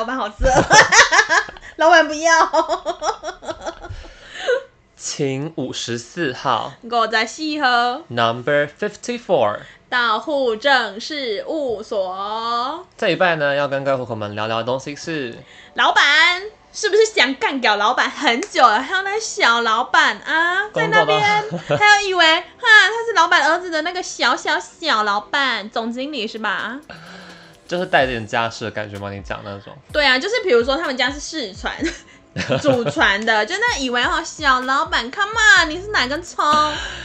老板好色，老板不要。请五十四号，我在西河，Number fifty four，到户政事务所。这一拜呢，要跟各位户口们聊聊的东西是，老板是不是想干掉老板很久了？还有那小老板啊，在那边，还有以为哈他是老板儿子的那个小小小老板，总经理是吧？就是带点家世的感觉吗？你讲那种？对啊，就是比如说他们家是世传、祖传的，就那以为哦，小老板，come on，你是哪根葱？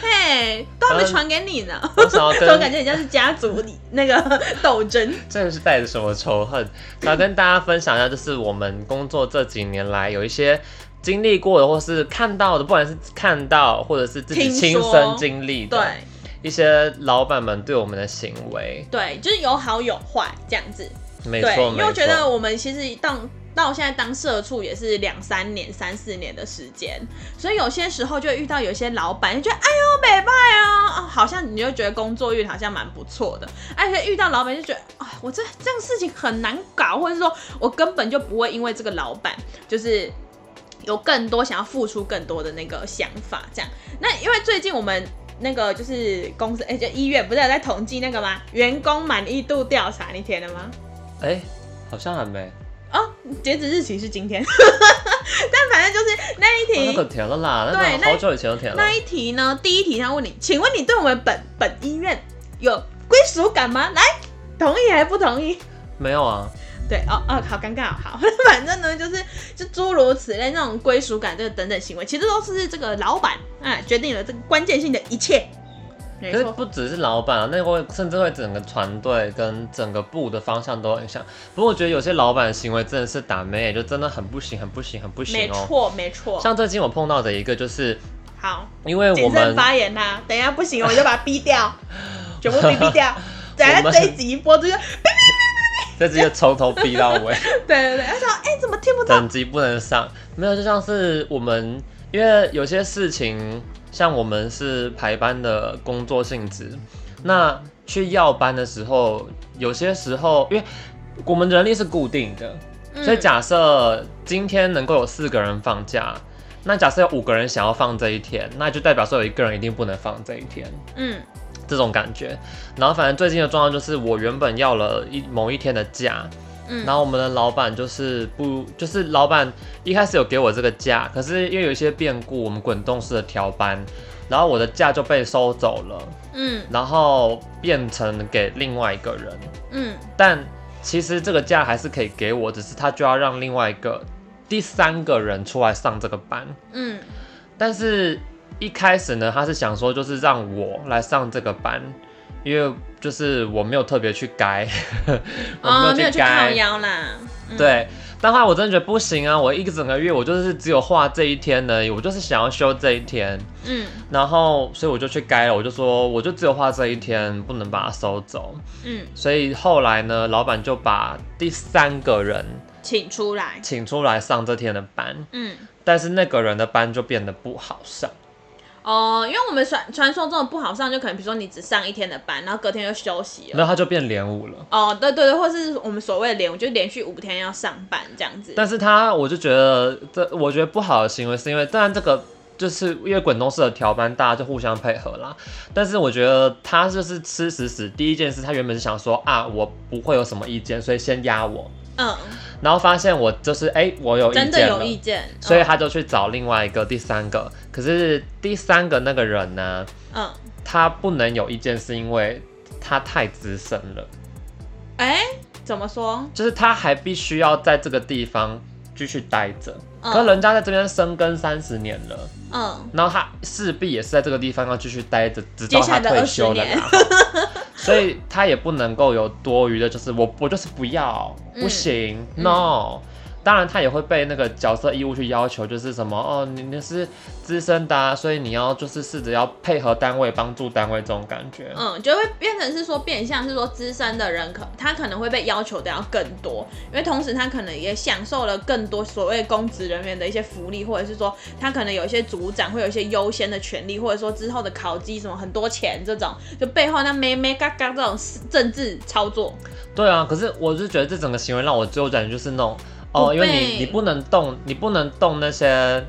嘿，都还没传给你呢。我想要 跟，我感觉人家是家族里那个斗争。真的是带着什么仇恨？要跟大家分享一下，就是我们工作这几年来有一些经历过的，或是看到的，不管是看到或者是自己亲身经历的。对。一些老板们对我们的行为，对，就是有好有坏这样子，没错，因为我觉得我们其实当到现在当社畜也是两三年、三四年的时间，所以有些时候就遇到有些老板，就觉得哎呦美拜哦，好像你就觉得工作运好像蛮不错的，而且遇到老板就觉得啊，我这这样事情很难搞，或者是说我根本就不会因为这个老板就是有更多想要付出更多的那个想法，这样。那因为最近我们。那个就是公司，哎、欸，就医院不是有在统计那个吗？员工满意度调查，你填了吗？哎、欸，好像还没。哦，截止日期是今天。但反正就是那一题，哦、那个填了啦，对，那好久以前都填了。那一题呢？第一题他问你，请问你对我们本本医院有归属感吗？来，同意还是不同意？没有啊。对哦哦，好尴尬，好，反正呢就是就诸如此类那种归属感这个等等行为，其实都是这个老板啊决定了这个关键性的一切。可是不只是老板啊，那会甚至会整个团队跟整个部的方向都很像。不过我觉得有些老板的行为真的是打妹，就真的很不行，很不行，很不行哦。没错没错。像最近我碰到的一个就是，好，因为我们发言呐、啊，等一下不行，我就把他逼掉，全部逼逼掉，等下这一集一播就。这直接从头逼到尾。对对对，他想：“哎、欸，怎么听不到？等级不能上，没有，就像是我们，因为有些事情，像我们是排班的工作性质，那去要班的时候，有些时候，因为我们人力是固定的，所以假设今天能够有四个人放假，那假设有五个人想要放这一天，那就代表说有一个人一定不能放这一天。嗯。”这种感觉，然后反正最近的状况就是，我原本要了一某一天的假，嗯，然后我们的老板就是不，就是老板一开始有给我这个假，可是因为有一些变故，我们滚动式的调班，然后我的假就被收走了，嗯，然后变成给另外一个人，嗯，但其实这个假还是可以给我，只是他就要让另外一个第三个人出来上这个班，嗯，但是。一开始呢，他是想说就是让我来上这个班，因为就是我没有特别去改，我没有去改，哦、啦。嗯、对，但后来我真的觉得不行啊！我一个整个月我就是只有画这一天而已，我就是想要休这一天。嗯，然后所以我就去改了，我就说我就只有画这一天，不能把它收走。嗯，所以后来呢，老板就把第三个人请出来，请出来上这天的班。嗯，但是那个人的班就变得不好上。哦，因为我们传传说中的不好上，就可能比如说你只上一天的班，然后隔天就休息了，那他就变连五了。哦，对对对，或是我们所谓的连五，就连续五天要上班这样子。但是他，我就觉得这我觉得不好的行为，是因为当然这个就是因为滚动式的调班，大家就互相配合啦。但是我觉得他就是吃死死，第一件事他原本是想说啊，我不会有什么意见，所以先压我。嗯，然后发现我就是哎、欸，我有意见，真的有意见，所以他就去找另外一个第三个。可是第三个那个人呢，嗯，他不能有意见，是因为他太资深了。哎，怎么说？就是他还必须要在这个地方继续待着，可是人家在这边生根三十年了，嗯，然后他势必也是在这个地方要继续待着，直到他退休了啦。所以他也不能够有多余的，就是我我就是不要，不行，嗯，no。当然他也会被那个角色义务去要求，就是什么哦，你你是资深的、啊，所以你要就是试着要配合单位，帮助单位这种感觉。嗯，就会变成是说变相是说资深的人可他可能会被要求的要更多，因为同时他可能也享受了更多所谓公职人员的一些福利，或者是说他可能有一些组长会有一些优先的权利，或者说之后的考绩什么很多钱这种，就背后那咩咩嘎嘎这种政治操作。对啊，可是我就觉得这整个行为让我最后感觉就是那种。哦，因为你你不能动，你不能动那些。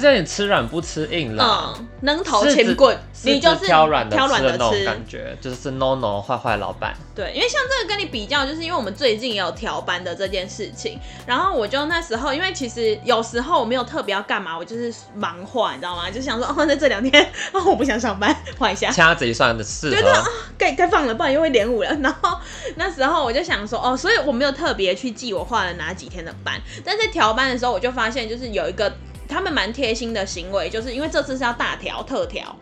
就是你吃软不吃硬了，嗯，能头钱棍，你就是挑软的挑软的吃那种感觉，就是 no no 坏坏老板。对，因为像这个跟你比较，就是因为我们最近也有调班的这件事情，然后我就那时候，因为其实有时候我没有特别要干嘛，我就是忙坏，你知道吗？就想说哦，在这两天哦，我不想上班，换一下，掐指一算的事，对对啊，该该放了，不然又会连五了。然后那时候我就想说哦，所以我没有特别去记我画了哪几天的班，但在调班的时候，我就发现就是有一个。他们蛮贴心的行为，就是因为这次是要大调特调，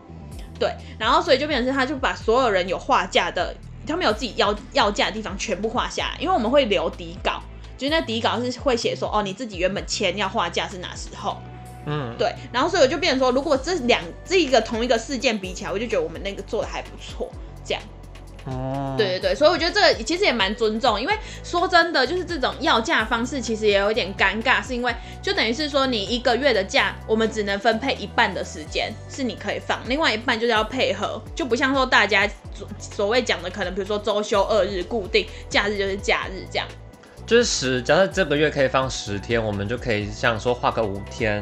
对，然后所以就变成是他就把所有人有画架的，他们有自己要要价的地方全部画下来，因为我们会留底稿，就是那底稿是会写说哦，你自己原本签要画架是哪时候，嗯，对，然后所以我就变成说，如果这两这一个同一个事件比起来，我就觉得我们那个做的还不错，这样。哦，对对对，所以我觉得这个其实也蛮尊重，因为说真的，就是这种要价方式其实也有一点尴尬，是因为就等于是说你一个月的假，我们只能分配一半的时间是你可以放，另外一半就是要配合，就不像说大家所所谓讲的可能，比如说周休二日固定假日就是假日这样，就是十，假设这个月可以放十天，我们就可以像说画个五天，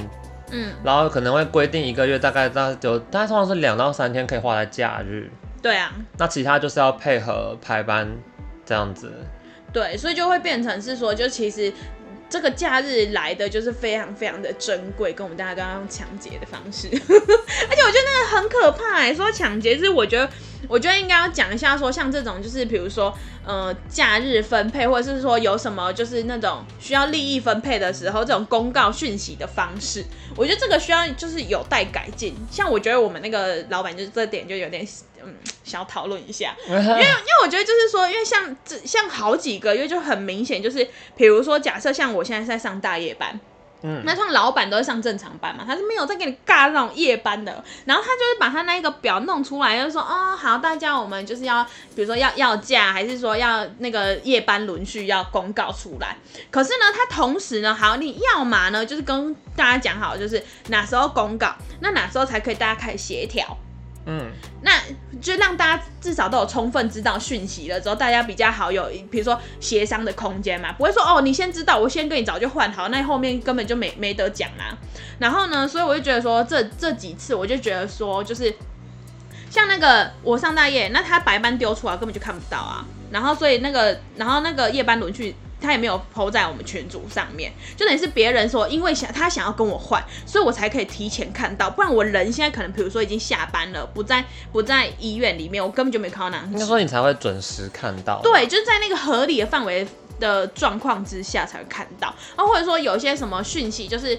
嗯，然后可能会规定一个月大概大概就大概通常是两到三天可以画在假日。对啊，那其他就是要配合排班这样子。对，所以就会变成是说，就其实这个假日来的就是非常非常的珍贵，跟我们大家都要用抢劫的方式。而且我觉得那个很可怕哎，说抢劫是我觉得，我觉得应该要讲一下，说像这种就是比如说呃假日分配，或者是说有什么就是那种需要利益分配的时候，这种公告讯息的方式，我觉得这个需要就是有待改进。像我觉得我们那个老板就是这点就有点。嗯，想要讨论一下，因为因为我觉得就是说，因为像这像好几个月就很明显，就是比如说假设像我现在在上大夜班，嗯，那像老板都是上正常班嘛，他是没有再给你尬那种夜班的，然后他就是把他那一个表弄出来，就是说哦好，大家我们就是要比如说要要假，还是说要那个夜班轮序要公告出来，可是呢，他同时呢，好，你要嘛呢，就是跟大家讲好，就是哪时候公告，那哪时候才可以大家开始协调。嗯，那就让大家至少都有充分知道讯息了之后，大家比较好有，比如说协商的空间嘛，不会说哦，你先知道，我先跟你早就换好，那后面根本就没没得讲啦。然后呢，所以我就觉得说，这这几次我就觉得说，就是像那个我上大夜，那他白班丢出来根本就看不到啊。然后所以那个，然后那个夜班轮去。他也没有 po 在我们群组上面，就等于是别人说，因为想他想要跟我换，所以我才可以提前看到，不然我人现在可能，比如说已经下班了，不在不在医院里面，我根本就没看到那。应该说你才会准时看到。对，就是在那个合理的范围的状况之下才会看到，啊，或者说有一些什么讯息，就是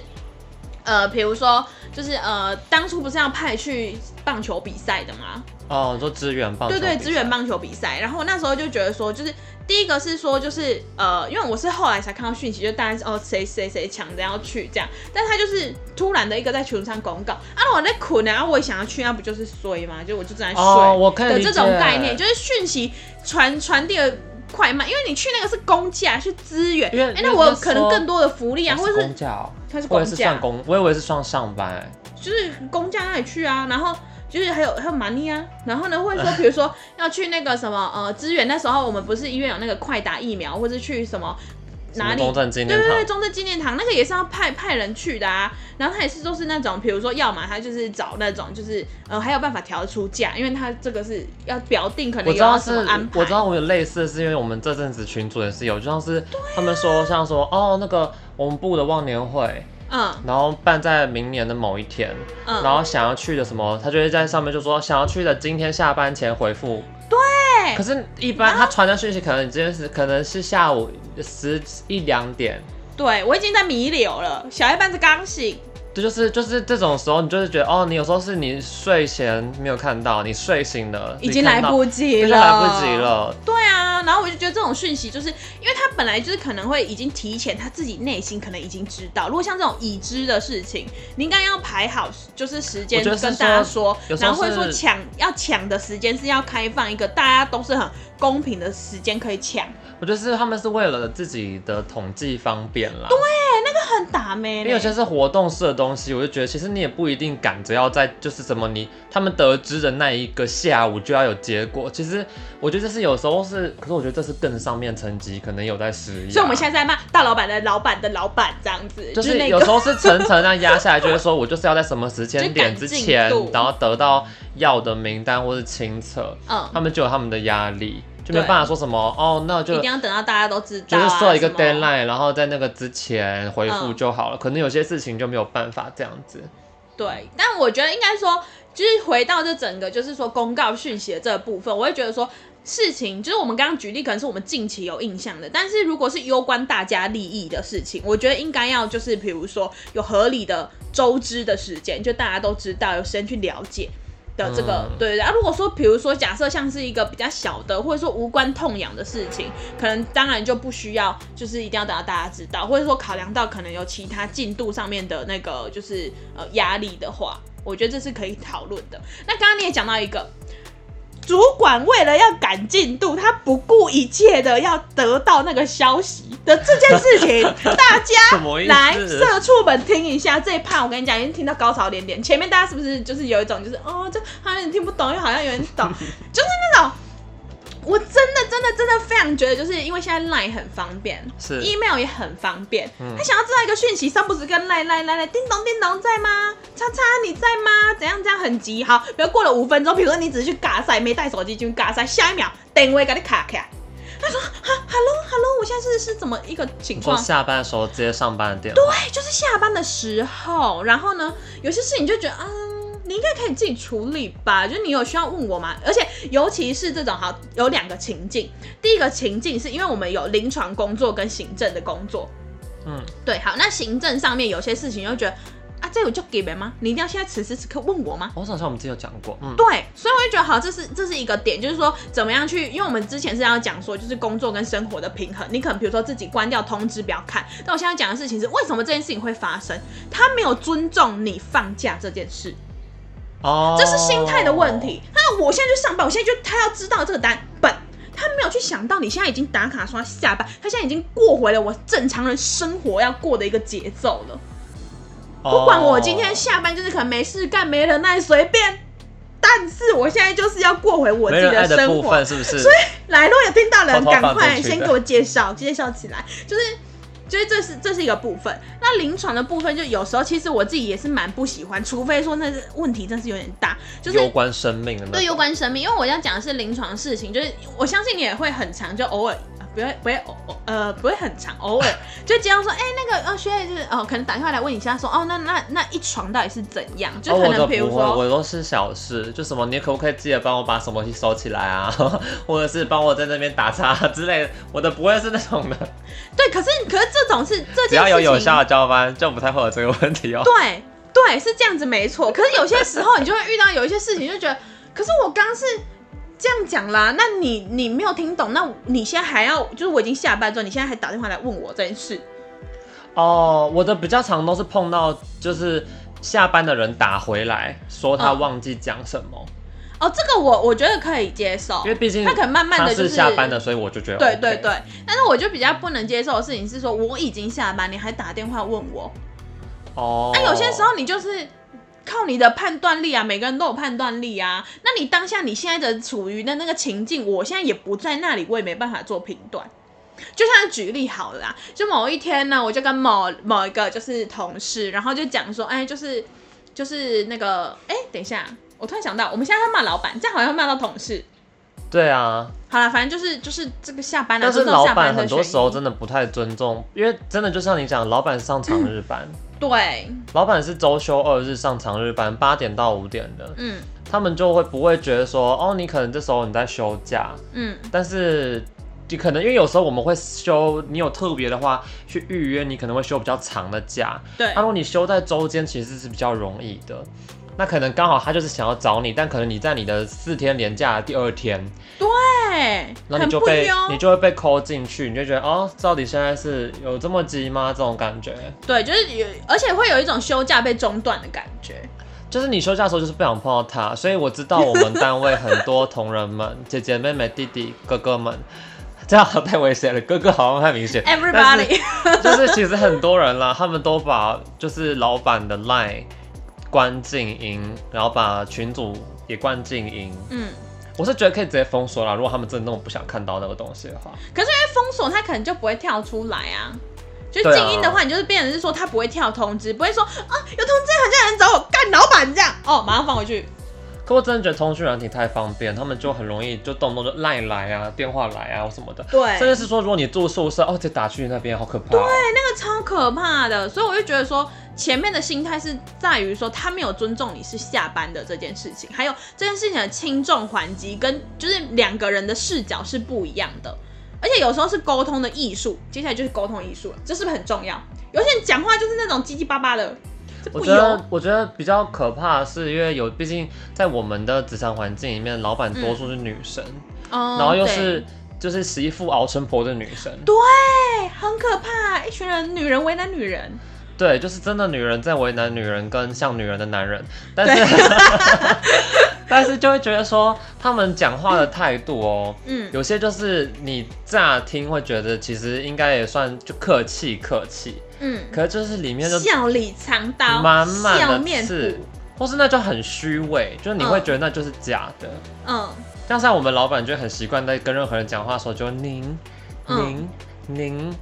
呃，比如说就是呃，当初不是要派去棒球比赛的吗？哦，做支援棒球。对对，支援棒球比赛，然后我那时候就觉得说，就是。第一个是说，就是呃，因为我是后来才看到讯息，就大概是哦，谁谁谁抢着要去这样，但他就是突然的一个在群上公告啊，我在困啊，我也想要去，那不就是衰吗？就我就在睡的这种概念，就是讯息传传递的快慢，因为你去那个是公假，去支援，哎、欸，那我可能更多的福利啊，或者是公假，它是公假，我以为是算上班、欸，就是公价那里去啊，然后。就是还有还有 money 啊，然后呢，或者说 比如说要去那个什么呃支援，那时候我们不是医院有那个快打疫苗，或者去什么哪里？中正纪念堂。对对对，中正纪念堂那个也是要派派人去的啊。然后他也是都是那种，比如说要么他就是找那种，就是呃还有办法调出假，因为他这个是要表定，可能有什么安排。我知道我有类似的是因为我们这阵子群组也是有，就像是他们说像说哦那个我们部的忘年会。嗯，然后办在明年的某一天，嗯，然后想要去的什么，他就会在上面就说想要去的今天下班前回复。对，可是，一般他传的讯息可能真的是可能是下午十一两点。对，我已经在弥留了，小夜班是刚醒。对，就是就是这种时候，你就是觉得哦，你有时候是你睡前没有看到，你睡醒了已经来不及了，来不及了。对啊，然后我就觉得这种讯息，就是因为他本来就是可能会已经提前，他自己内心可能已经知道。如果像这种已知的事情，你应该要排好，就是时间跟大家说，说然后会说抢要抢的时间是要开放一个大家都是很公平的时间可以抢。我觉得是他们是为了自己的统计方便啦。对，那个很打咩。因为有些是活动式的东西，我就觉得其实你也不一定赶着要在就是什么你他们得知的那一个下午就要有结果。其实我觉得这是有时候是，可是我觉得这是更上面层级可能有在施压。所以我们现在在骂大老板的老板的老板这样子，就是有时候是层层这样压下来，就是说我就是要在什么时间点之前，然后得到要的名单或是清册，嗯，他们就有他们的压力。就没办法说什么哦，那就一定要等到大家都知道，就是设一个 deadline，然后在那个之前回复就好了。嗯、可能有些事情就没有办法这样子。对，但我觉得应该说，就是回到这整个就是说公告讯息的这个部分，我会觉得说事情，就是我们刚刚举例，可能是我们近期有印象的，但是如果是攸关大家利益的事情，我觉得应该要就是比如说有合理的周知的时间，就大家都知道，有时间去了解。的这个、嗯、对对啊，如果说比如说假设像是一个比较小的，或者说无关痛痒的事情，可能当然就不需要，就是一定要等到大家知道，或者说考量到可能有其他进度上面的那个就是呃压力的话，我觉得这是可以讨论的。那刚刚你也讲到一个。主管为了要赶进度，他不顾一切的要得到那个消息的这件事情，大家 来社畜们听一下这一趴，我跟你讲，已经听到高潮连连。前面大家是不是就是有一种就是哦，这好像你听不懂，又好像有人懂，就是那种。我真的真的真的非常觉得，就是因为现在 Line 很方便，是 email 也很方便。嗯、他想要知道一个讯息，三不时跟 Line Line Line 叮咚叮咚在吗？叉叉你在吗？怎样这样很急？好，比如过了五分钟，比如说你只是去嘎赛，没带手机进去尬赛，下一秒定位给你卡卡。他说哈，Hello Hello，我现在是是怎么一个情况？下班的时候接上班的电话。对，就是下班的时候。然后呢，有些事情就觉得啊。嗯你应该可以自己处理吧，就是你有需要问我吗？而且尤其是这种哈有两个情境，第一个情境是因为我们有临床工作跟行政的工作，嗯，对，好，那行政上面有些事情就觉得啊，这有就给别吗？你一定要现在此时此刻问我吗？我好像我们之前有讲过，嗯，对，所以我就觉得好，这是这是一个点，就是说怎么样去，因为我们之前是要讲说就是工作跟生活的平衡，你可能比如说自己关掉通知不要看，但我现在讲的事情是为什么这件事情会发生？他没有尊重你放假这件事。哦，这是心态的问题。那我现在就上班，我现在就他要知道这个单本，他没有去想到你现在已经打卡说下班，他现在已经过回了我正常人生活要过的一个节奏了。不管我今天下班就是可能没事干，没人爱随便，但是我现在就是要过回我自己的生活，是不是？所以来，如果有听到人，赶快先给我介绍，介绍起来，就是。所以这是这是一个部分，那临床的部分就有时候其实我自己也是蛮不喜欢，除非说那是问题真是有点大，就是攸关生命的。对，攸关生命，因为我要讲的是临床事情，就是我相信你也会很长，就偶尔。不会不会偶呃不会很长，偶尔 就经常说，哎、欸、那个呃学姐就是哦可能打电话来问一下说哦那那那一床到底是怎样？就可能比如说、哦、我，我都是小事，就什么你可不可以记得帮我把什么东西收起来啊，或者是帮我在那边打叉之类的，我的不会是那种的。对，可是可是这种是只要有有效的交班，就不太会有这个问题哦。对对是这样子没错，可是有些时候你就会遇到有一些事情就觉得，可是我刚是。这样讲啦，那你你没有听懂，那你现在还要就是我已经下班之后，你现在还打电话来问我这件事？哦，我的比较常都是碰到就是下班的人打回来说他忘记讲什么。哦，这个我我觉得可以接受，因为毕竟他可能慢慢的就是下班的，所以我就觉得、OK、对对对。但是我就比较不能接受的事情是说我已经下班，你还打电话问我。哦，那、啊、有些时候你就是。靠你的判断力啊，每个人都有判断力啊。那你当下你现在的处于的那个情境，我现在也不在那里，我也没办法做评断。就像举例好了啦，就某一天呢，我就跟某某一个就是同事，然后就讲说，哎，就是就是那个，哎，等一下，我突然想到，我们现在在骂老板，这样好像骂到同事。对啊。好了，反正就是就是这个下班了，但是老板很多时候真的不太尊重，因为真的就像你讲，老板上长日班。嗯对，老板是周休二日上长日班，八点到五点的。嗯，他们就会不会觉得说，哦，你可能这时候你在休假。嗯，但是你可能因为有时候我们会休，你有特别的话去预约，你可能会休比较长的假。对，那如果你休在周间，其实是比较容易的。那可能刚好他就是想要找你，但可能你在你的四天连假的第二天，对，然后你就被你就会被 call 进去，你就觉得哦，到底现在是有这么急吗？这种感觉。对，就是有，而且会有一种休假被中断的感觉。就是你休假的时候就是不想碰到他，所以我知道我们单位很多同仁们、姐姐、妹妹、弟弟、哥哥们，这样太危险了。哥哥好像太明显，Everybody，就是其实很多人啦，他们都把就是老板的 line。关静音，然后把群主也关静音。嗯，我是觉得可以直接封锁啦。如果他们真的那么不想看到那个东西的话，可是因为封锁，他可能就不会跳出来啊。就静音的话，你就是变成是说他不会跳通知，不会说啊有通知，好像有人找我干老板这样哦，马上放回去。可我真的觉得通讯软体太方便，他们就很容易就动不动就赖来啊，电话来啊什么的。对，甚至是说如果你住宿舍哦，再打去那边好可怕。对，那个超可怕的，所以我就觉得说。前面的心态是在于说他没有尊重你是下班的这件事情，还有这件事情的轻重缓急跟就是两个人的视角是不一样的，而且有时候是沟通的艺术，接下来就是沟通艺术了，这是不是很重要？有些人讲话就是那种叽叽巴巴的，我觉得我觉得比较可怕的是，因为有毕竟在我们的职场环境里面，老板多数是女生，嗯、然后又是就是媳妇熬成婆的女生，对，很可怕，一群人女人为难女人。对，就是真的女人在为难女人，跟像女人的男人，但是 但是就会觉得说他们讲话的态度哦，嗯，有些就是你乍听会觉得其实应该也算就客气客气，嗯，可是就是里面就笑里藏刀，满满的刺，或是那就很虚伪，就是你会觉得那就是假的，嗯，像像我们老板就很习惯在跟任何人讲话的时候就您您您。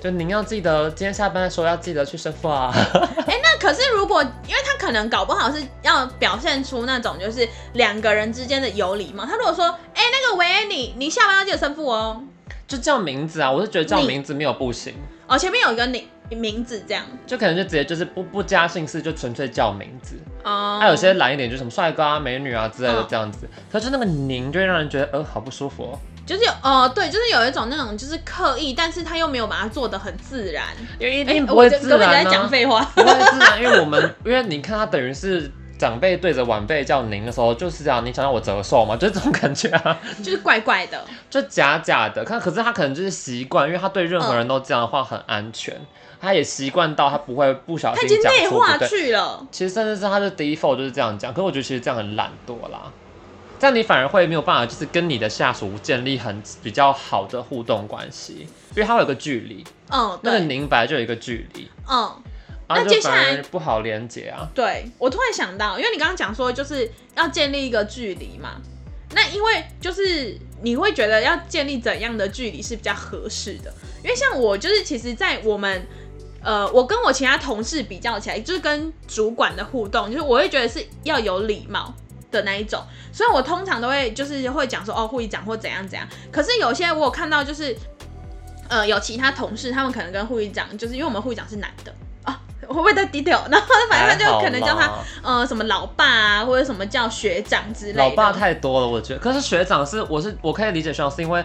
就您要记得，今天下班的时候要记得去生父啊。哎、欸，那可是如果，因为他可能搞不好是要表现出那种就是两个人之间的有礼貌。他如果说，哎、欸，那个喂，你你下班要记得生父哦，就叫名字啊。我是觉得叫名字没有不行。哦，前面有一个你名字这样，就可能就直接就是不不加姓氏，就纯粹叫名字。哦。还、啊、有些懒一点，就什么帅哥啊、美女啊之类的这样子。哦、可是那个您就会让人觉得，呃，好不舒服哦。就是有哦、呃，对，就是有一种那种就是刻意，但是他又没有把它做的很自然，因为一定不会自然、啊。欸、我在讲废话，不会自然，因为我们因为你看他等于是长辈对着晚辈叫您的时候，就是这样，你想让我折寿吗？就是这种感觉啊，就是怪怪的，就假假的。看，可是他可能就是习惯，因为他对任何人都这样的话很安全，嗯、他也习惯到他不会不小心讲错，他已经内化去了。其实甚至是他的 default 就是这样讲，可是我觉得其实这样很懒惰啦。这样你反而会没有办法，就是跟你的下属建立很比较好的互动关系，因为它会有个距离。嗯，那个明白就有一个距离。嗯，那接下来不好连接啊。对，我突然想到，因为你刚刚讲说就是要建立一个距离嘛，那因为就是你会觉得要建立怎样的距离是比较合适的？因为像我就是其实，在我们呃，我跟我其他同事比较起来，就是跟主管的互动，就是我会觉得是要有礼貌。的那一种，所以我通常都会就是会讲说哦，护理长或怎样怎样。可是有些我有看到就是，呃，有其他同事他们可能跟护理长，就是因为我们护理长是男的啊，会不会太 detail？然后反正他就可能叫他呃什么老爸啊，或者什么叫学长之类的。老爸太多了，我觉得。可是学长是我是我可以理解学长是因为。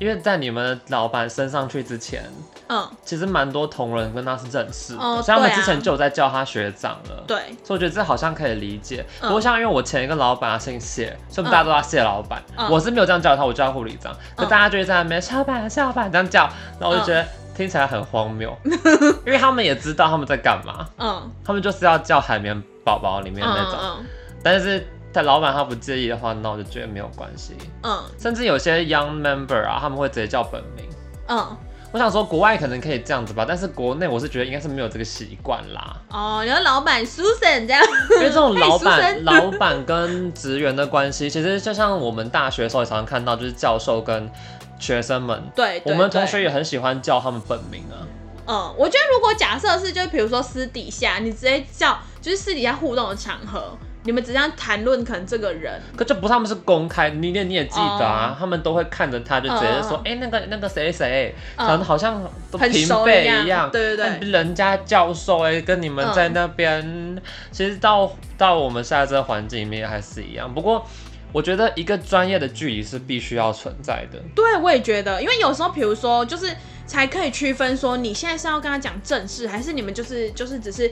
因为在你们老板升上去之前，嗯，其实蛮多同仁跟他是认识的，哦、所以他们之前就有在叫他学长了。对，所以我觉得这好像可以理解。嗯、不过像因为我前一个老板啊姓谢，所以大家都叫谢老板。嗯、我是没有这样叫他，我叫护理长。就、嗯、大家就会在那边谢老板，谢老板这样叫，那我就觉得听起来很荒谬，嗯、因为他们也知道他们在干嘛。嗯，他们就是要叫海绵宝宝里面那种，嗯嗯、但是。但老板他不介意的话，那我就觉得没有关系。嗯，甚至有些 young member 啊，他们会直接叫本名。嗯，我想说国外可能可以这样子吧，但是国内我是觉得应该是没有这个习惯啦。哦，你说老板 Susan 这样，因为这种 老板、老板跟职员的关系，其实就像我们大学的时候也常常看到，就是教授跟学生们，对，我们同学也很喜欢叫他们本名啊。嗯，我觉得如果假设是，就比如说私底下你直接叫，就是私底下互动的场合。你们只这样谈论，可能这个人，可就不，他们是公开，你你你也记得啊，oh. 他们都会看着他，就直接说，哎、oh. 欸，那个那个谁谁，可能好像都平辈一样，对对对，人家教授哎、欸，跟你们在那边，oh. 其实到到我们现在这个环境里面还是一样。不过我觉得一个专业的距离是必须要存在的。对，我也觉得，因为有时候，比如说，就是才可以区分说，你现在是要跟他讲正事，还是你们就是就是只是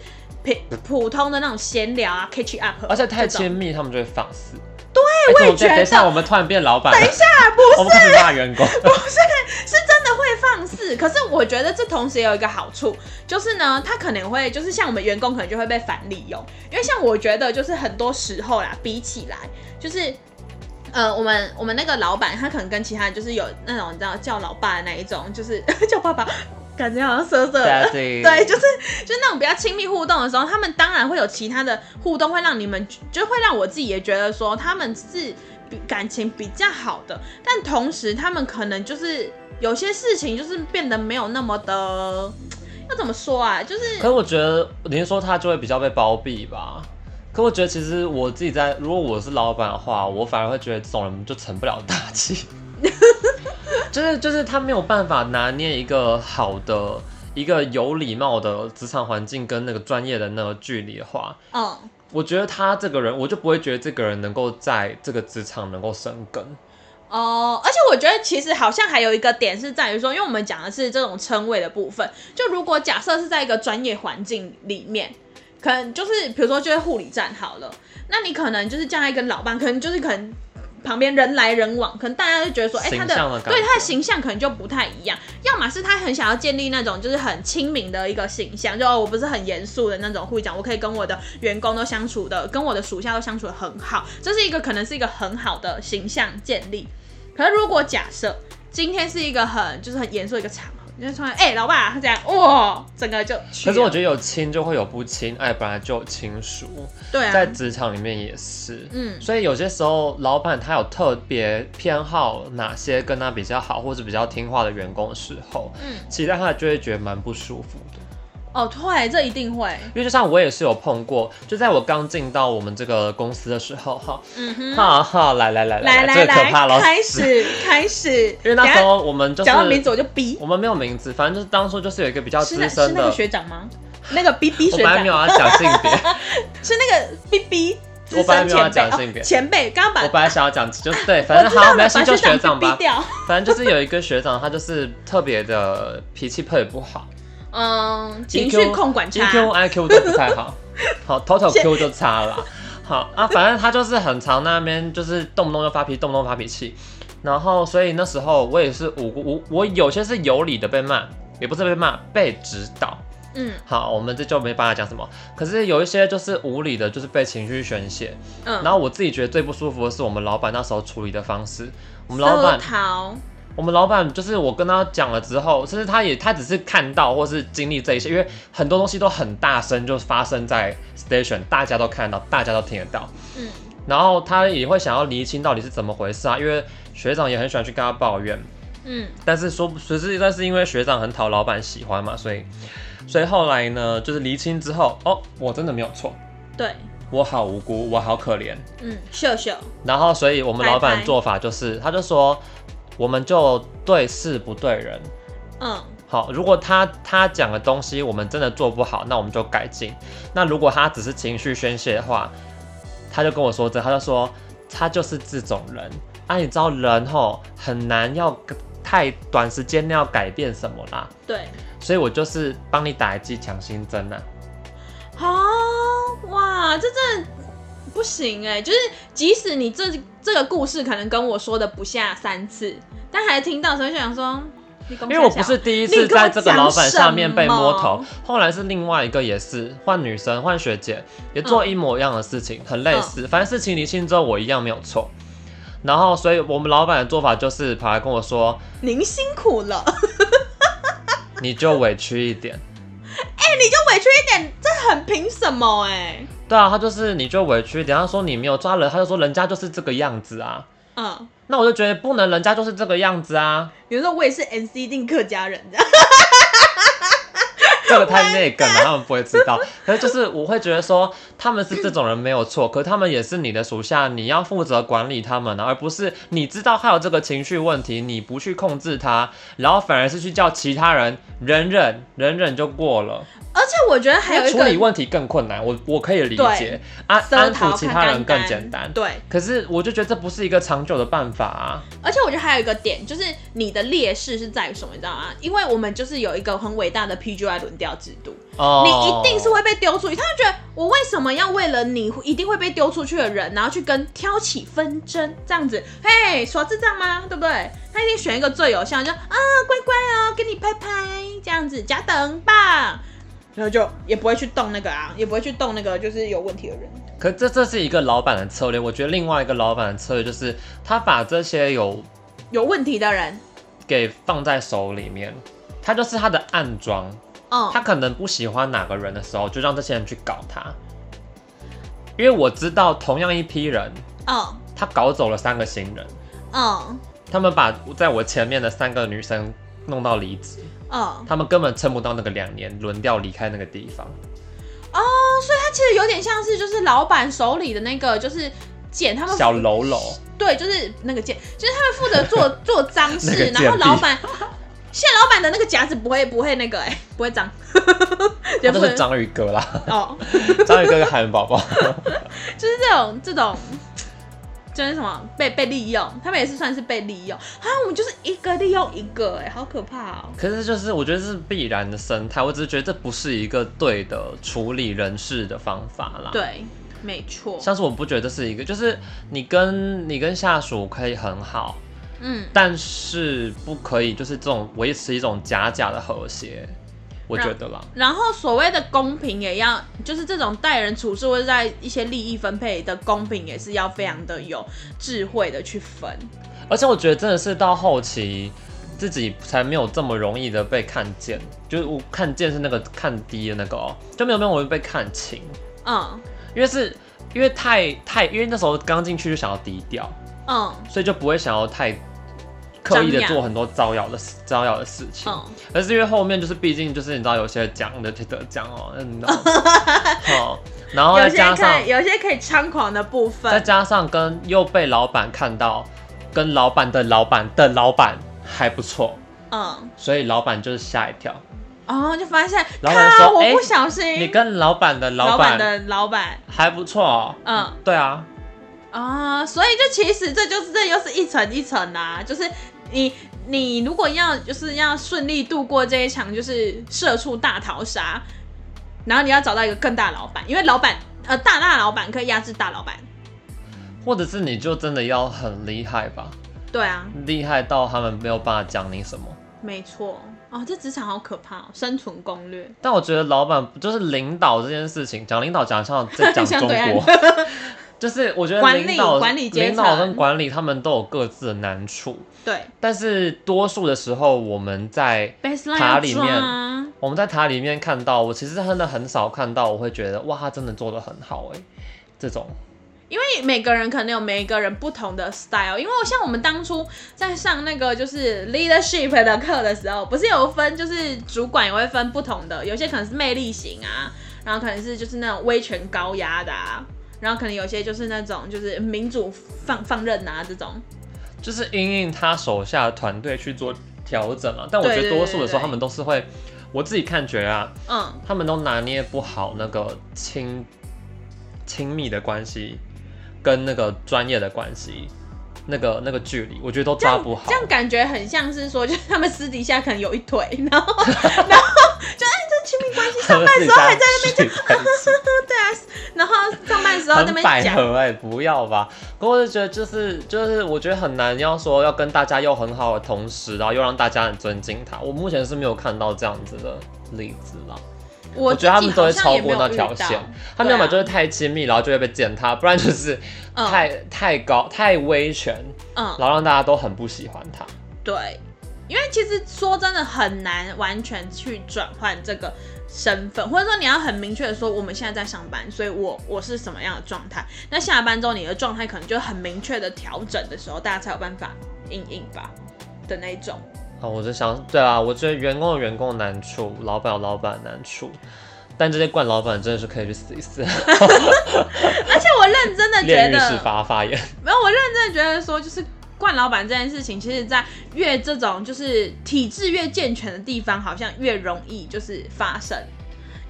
普普通的那种闲聊啊，catch up。而且太亲密，他们就会放肆。对，我也觉得。等一下，我们突然变老板。等一下，不是，我们开始骂员工。不是，是真的会放肆。可是我觉得这同时也有一个好处，就是呢，他可能会就是像我们员工可能就会被反利用，因为像我觉得就是很多时候啦，比起来就是。呃，我们我们那个老板，他可能跟其他人就是有那种你知道叫老爸的那一种，就是 叫爸爸，感觉好像色色的，对，就是就是那种比较亲密互动的时候，他们当然会有其他的互动，会让你们就会让我自己也觉得说他们是比感情比较好的，但同时他们可能就是有些事情就是变得没有那么的，要怎么说啊？就是，可是我觉得您说他就会比较被包庇吧。可我觉得，其实我自己在，如果我是老板的话，我反而会觉得这种人就成不了大器，就是就是他没有办法拿捏一个好的、一个有礼貌的职场环境跟那个专业的那个距离的话，嗯，oh. 我觉得他这个人，我就不会觉得这个人能够在这个职场能够生根。哦，oh, 而且我觉得其实好像还有一个点是在于说，因为我们讲的是这种称谓的部分，就如果假设是在一个专业环境里面。可能就是，比如说，就是护理站好了，那你可能就是叫他一个老板，可能就是可能旁边人来人往，可能大家就觉得说，哎、欸，他的，的对他的形象可能就不太一样。要么是他很想要建立那种就是很亲民的一个形象，就哦我不是很严肃的那种护理长，我可以跟我的员工都相处的，跟我的属下都相处的很好，这是一个可能是一个很好的形象建立。可是如果假设今天是一个很就是很严肃的一个场。你就突然哎，老爸他这样哇，整个就。可是我觉得有亲就会有不亲，哎，本来就有亲属。对啊。在职场里面也是，嗯，所以有些时候老板他有特别偏好哪些跟他比较好，或者比较听话的员工的时候，嗯，其实他就会觉得蛮不舒服的。哦，对，这一定会。因为就像我也是有碰过，就在我刚进到我们这个公司的时候，哈，嗯哼，哈哈，来来来来来，最可怕了，开始开始。因为那时候我们就是讲到名字我就逼，我们没有名字，反正就是当初就是有一个比较资深的，是那个学长吗？那个 B B 学长，我本来没有要讲性别，是那个 B B，我本来没有要讲性别，前辈刚刚把，我本来想要讲，就对，反正好，没关系，就学长吧，反正就是有一个学长，他就是特别的脾气特别不好。嗯，情绪控管差，EQ、IQ 都不太好，好，Total Q 就差了，好啊，反正他就是很常那边就是动不动就发脾气，动不动发脾气，然后所以那时候我也是无无我有些是有理的被骂，也不是被骂，被指导，嗯，好，我们这就没办法讲什么，可是有一些就是无理的，就是被情绪宣泄，嗯，然后我自己觉得最不舒服的是我们老板那时候处理的方式，我们老板。我们老板就是我跟他讲了之后，甚至他也他只是看到或是经历这一些，因为很多东西都很大声，就发生在 station，大家都看得到，大家都听得到。嗯，然后他也会想要厘清到底是怎么回事啊，因为学长也很喜欢去跟他抱怨。嗯，但是说实际但是因为学长很讨老板喜欢嘛，所以所以后来呢，就是厘清之后，哦，我真的没有错，对，我好无辜，我好可怜。嗯，秀秀。然后所以我们老板做法就是，拍拍他就说。我们就对事不对人，嗯，好，如果他他讲的东西我们真的做不好，那我们就改进。那如果他只是情绪宣泄的话，他就跟我说这，他就说他就是这种人啊，你知道人吼很难要太短时间内要改变什么啦，对，所以我就是帮你打一剂强心针呐。好哇，这真的。不行哎、欸，就是即使你这这个故事可能跟我说的不下三次，但还听到的时候就想说，因为我不是第一次在这个老板下面被摸头，后来是另外一个也是换女生换学姐，也做一模一样的事情，嗯、很类似，反正事情理清之后我一样没有错，然后所以我们老板的做法就是跑来跟我说，您辛苦了，你就委屈一点，哎、欸，你就委屈一点，这很凭什么哎、欸？对啊，他就是你就委屈，等下说你没有抓人，他就说人家就是这个样子啊。嗯，那我就觉得不能，人家就是这个样子啊。比如说我也是 NC 定客家人的，这个太内梗了，他们不会知道。可是就是我会觉得说他们是这种人没有错，可他们也是你的属下，你要负责管理他们，而不是你知道他有这个情绪问题，你不去控制他，然后反而是去叫其他人忍忍忍忍就过了。而且我觉得还有一个处理问题更困难，我我可以理解，安安抚其他人更简单，对。可是我就觉得这不是一个长久的办法啊。而且我觉得还有一个点，就是你的劣势是在于什么，你知道吗？因为我们就是有一个很伟大的 PGI 轮调制度，哦，你一定是会被丢出去。他就觉得我为什么要为了你一定会被丢出去的人，然后去跟挑起纷争这样子？嘿，耍智障吗？对不对？他一定选一个最有效，就啊乖乖哦，给你拍拍这样子，加等吧。然后就也不会去动那个啊，也不会去动那个就是有问题的人。可这这是一个老板的策略，我觉得另外一个老板的策略就是他把这些有有问题的人给放在手里面，他就是他的暗桩。嗯，他可能不喜欢哪个人的时候，就让这些人去搞他。因为我知道同样一批人，嗯，他搞走了三个新人，嗯，他们把在我前面的三个女生弄到离职。嗯，他们根本撑不到那个两年轮调离开那个地方。哦，所以他其实有点像是就是老板手里的那个就是捡他们小喽喽。对，就是那个捡，就是他们负责做 做脏事，然后老板现在老板的那个夹子不会不会那个哎、欸、不会脏。这是章鱼哥啦。哦，章鱼哥跟海绵宝宝，就是这种这种。就是什么被被利用，他们也是算是被利用啊！我们就是一个利用一个，哎，好可怕哦。可是就是我觉得是必然的生态，我只是觉得这不是一个对的处理人事的方法啦。对，没错。像是我不觉得是一个，就是你跟你跟下属可以很好，嗯，但是不可以就是这种维持一种假假的和谐。我觉得啦，然后所谓的公平也要，就是这种待人处事或者在一些利益分配的公平，也是要非常的有智慧的去分。而且我觉得真的是到后期自己才没有这么容易的被看见，就是我看见是那个看低的那个哦，就没有没有我被看清，嗯，因为是因为太太因为那时候刚进去就想要低调，嗯，所以就不会想要太。刻意的做很多招摇的事，招摇的事情，嗯，而是因为后面就是毕竟就是你知道有些奖的得奖哦，嗯，好，然后再加上有些可以猖狂的部分，再加上跟又被老板看到，跟老板的老板的老板还不错，嗯，所以老板就是吓一跳，哦，就发现老板说，我不小心，欸，你跟老板的老板的老板。还不错哦，嗯，对啊。啊，所以就其实这就是这又是一层一层啊，就是你你如果要就是要顺利度过这一场就是社畜大逃杀，然后你要找到一个更大老板，因为老板呃大大老板可以压制大老板，或者是你就真的要很厉害吧？对啊，厉害到他们没有办法讲你什么。没错哦，这职场好可怕哦，生存攻略。但我觉得老板就是领导这件事情，讲领导讲像在讲 中国。就是我觉得领导、管理、领导跟管理他们都有各自的难处。对。但是多数的时候，我们在塔里面，我们在塔里面看到，我其实真的很少看到，我会觉得哇，他真的做的很好哎，这种。因为每个人可能有每一个人不同的 style，因为像我们当初在上那个就是 leadership 的课的时候，不是有分就是主管也会分不同的，有些可能是魅力型啊，然后可能是就是那种威权高压的啊。然后可能有些就是那种就是民主放放任啊这种，就是因应他手下的团队去做调整啊。但我觉得多数的时候他们都是会，我自己看觉啊，嗯，他们都拿捏不好那个亲亲密的关系跟那个专业的关系。那个那个距离，我觉得都抓不好这。这样感觉很像是说，就是他们私底下可能有一腿，然后 然后就哎，这亲密关系上班时候还在那边讲，对啊，然后上班时候在那边讲。哎，不要吧。不过我就觉得就是就是，我觉得很难要说要跟大家又很好的同时，然后又让大家很尊敬他。我目前是没有看到这样子的例子了。我觉得他们都会超过那条线，他们要么就是太亲密，然后就会被践踏，不然就是太、嗯、太高太威权，嗯，然后让大家都很不喜欢他。对，因为其实说真的很难完全去转换这个身份，或者说你要很明确的说我们现在在上班，所以我我是什么样的状态。那下班之后你的状态可能就很明确的调整的时候，大家才有办法应应吧的那种。啊，我就想，对啊，我觉得员工有员工的难处，老板有老板的难处，但这些惯老板真的是可以去死一死。而且我认真的觉得，是发发言，没有，我认真的觉得说，就是惯老板这件事情，其实在越这种就是体制越健全的地方，好像越容易就是发生。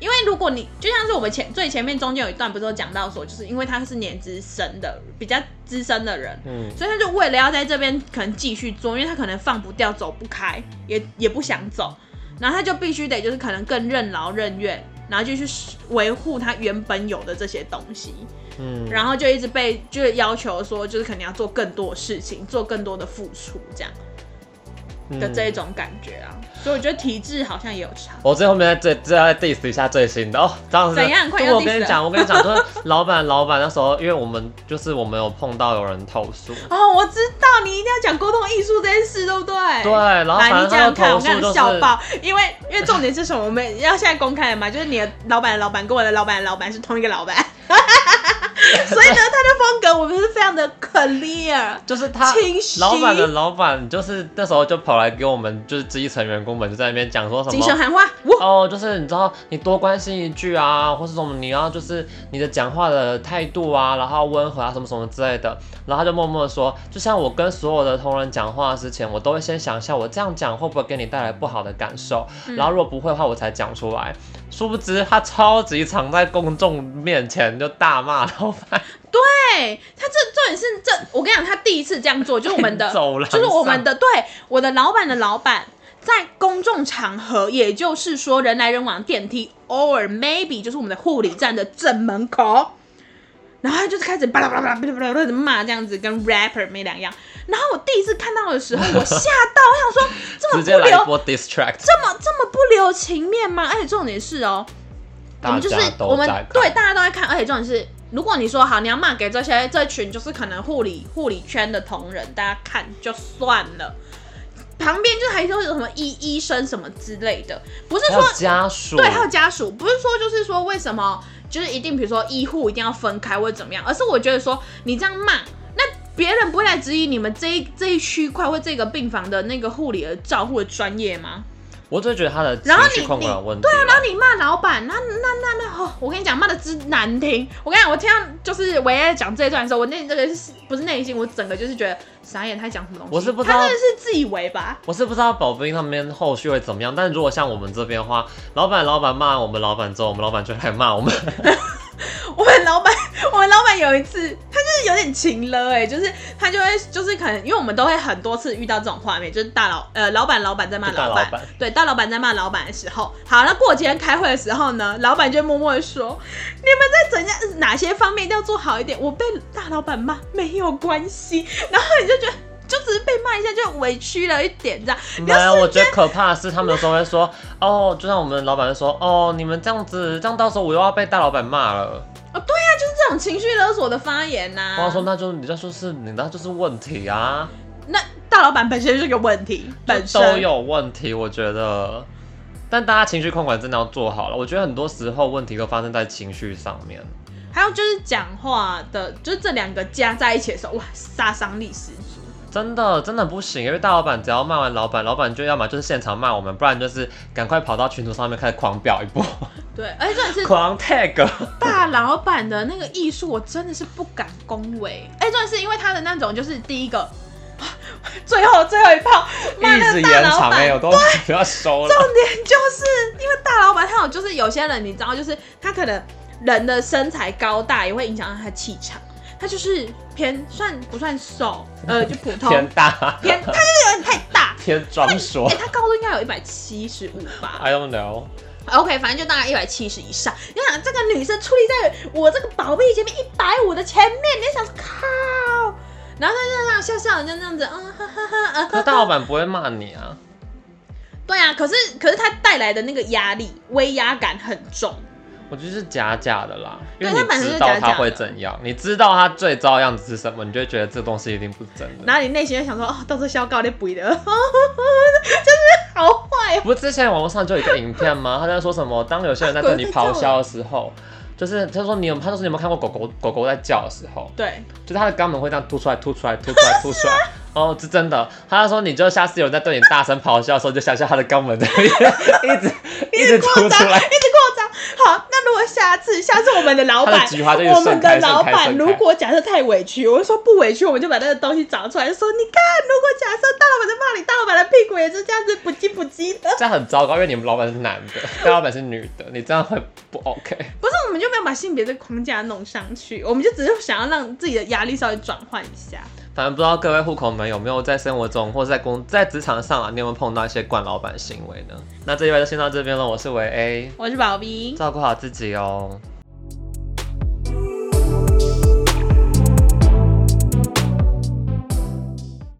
因为如果你就像是我们前最前面中间有一段不是有讲到说，就是因为他是年资深的比较资深的人，嗯，所以他就为了要在这边可能继续做，因为他可能放不掉、走不开，也也不想走，然后他就必须得就是可能更任劳任怨，然后就去维护他原本有的这些东西，嗯，然后就一直被就是要求说，就是肯定要做更多的事情，做更多的付出这样。的这一种感觉啊，嗯、所以我觉得体质好像也有差。我最后面再最最要 diss 一下最新的哦，这样子。怎样？快我跟你讲，我跟你讲，就是老板老板那时候，因为我们就是我们有碰到有人投诉。哦，我知道你一定要讲沟通艺术这件事，对不对？对，然后来你讲看，我跟你笑爆，因为因为重点是什么？我们要现在公开的嘛，就是你的老板的老板跟我的老板的老板是同一个老板。所以呢，他的风格我们是非常的 clear，就是他老板的老板，就是那时候就跑来给我们就是基层员工们就在那边讲说什么精神喊话哦，就是你知道你多关心一句啊，或是什么你要就是你的讲话的态度啊，然后温和啊什么什么之类的，然后他就默默的说，就像我跟所有的同仁讲话之前，我都会先想一下我这样讲会不会给你带来不好的感受，嗯、然后如果不会的话，我才讲出来。殊不知他超级常在公众面前就大骂老板。对，他这重点是这，我跟你讲，他第一次这样做就是我们的，就是我们的，对，我的老板的老板在公众场合，也就是说人来人往电梯偶尔 maybe 就是我们的护理站的正门口，然后他就是开始巴拉巴拉巴拉巴拉巴拉的骂这样子，跟 rapper 没两样。然后我第一次看到的时候，我吓到，我想说这么不留，这么这么不留情面吗？而且重点是哦，我们就是我们对大家都在看，而且重点是。如果你说好，你要骂给这些这群就是可能护理护理圈的同仁，大家看就算了。旁边就还说有什么医医生什么之类的，不是说家属对，还有家属，不是说就是说为什么就是一定比如说医护一定要分开或者怎么样，而是我觉得说你这样骂，那别人不会来质疑你们这一这一区块或这个病房的那个护理的照护的专业吗？我只是觉得他的情绪控管有问题。对啊，然后你骂老板，那那那那哦，我跟你讲，骂的之难听。我跟你讲，我听到就是唯一讲这一段的时候，我内这个是不是内心，我整个就是觉得傻眼，他讲什么东西？我是不知道，他真的是自以为吧？我是不知道保兵那边后续会怎么样。但是如果像我们这边的话，老板老板骂我们老板之后，我们老板就来骂我们。我们老板，我们老板有一次，他就是有点情了哎，就是他就会，就是可能，因为我们都会很多次遇到这种画面，就是大老呃老板老板在骂老板，对，大老板在骂老板的时候，好，那过几天开会的时候呢，老板就默默的说，你们在怎样哪些方面一定要做好一点，我被大老板骂没有关系，然后你就觉得。就只是被骂一下，就委屈了一点，这样。没有，我觉得可怕的是，他们有时候会说，哦，就像我们老板就说，哦，你们这样子，这样到时候我又要被大老板骂了。哦，对呀、啊，就是这种情绪勒索的发言呐、啊。我说，那就你在说是你那就是问题啊。那大老板本身就是个问题，本身都有问题，我觉得。但大家情绪控管真的要做好了，我觉得很多时候问题都发生在情绪上面。还有就是讲话的，就是这两个加在一起的时候，哇，杀伤力十足。真的真的不行，因为大老板只要骂完老板，老板就要么就是现场骂我们，不然就是赶快跑到群组上面开始狂飙一波。对，而且这是 狂 tag 大老板的那个艺术，我真的是不敢恭维。哎，这是因为他的那种，就是第一个，最后最后一炮，一直延长哎，我都不要收了。重点就是因为大老板他有，就是有些人你知道，就是他可能人的身材高大也会影响到他的气场。他就是偏算不算瘦？呃，就普通。偏大。偏，他就是有点太大。偏装硕。哎、欸，他高度应该有一百七十五吧？I don't know。OK，反正就大概一百七十以上。你想这个女生矗立在我这个宝贝前面一百五的前面，你想靠？然后他就这样笑笑，就那样子，嗯哈哈哈。那、啊、大老板不会骂你啊？对啊，可是可是他带来的那个压力、威压感很重。我觉得是假假的啦，因为你知道他会怎样，你知道他最糟的样子是什么，你就会觉得这东西一定不是真的。然后你内心就想说，哦，到时候消告你补的，就是好坏。不是之前网络上就有一个影片吗？他在说什么？当有些人在对你咆哮的时候，就是他说你有，他说你有没有看过狗狗狗狗在叫的时候？对，就是他的肛门会这样凸出来，凸出来，凸出来，凸出来。哦，是真的。他说你就下次有人在对你大声咆哮的时候，就想象他的肛门在 一直一直凸出来，一直扩张。好，那。如果下次下次我们的老板，我们的老板如果假设太委屈，我就说不委屈，我们就把那个东西找出来，说你看，如果假设大老板在骂你，大老板的屁股也是这样子不羁不羁的，这样很糟糕，因为你们老板是男的，大老板是女的，你这样会不 OK？不是，我们就没有把性别的框架弄上去，我们就只是想要让自己的压力稍微转换一下。反正不知道各位户口们有没有在生活中或是在工在职场上啊，你有没有碰到一些惯老板行为呢？那这一位就先到这边了，我是维 A，我是宝 B，照顾好自己哦。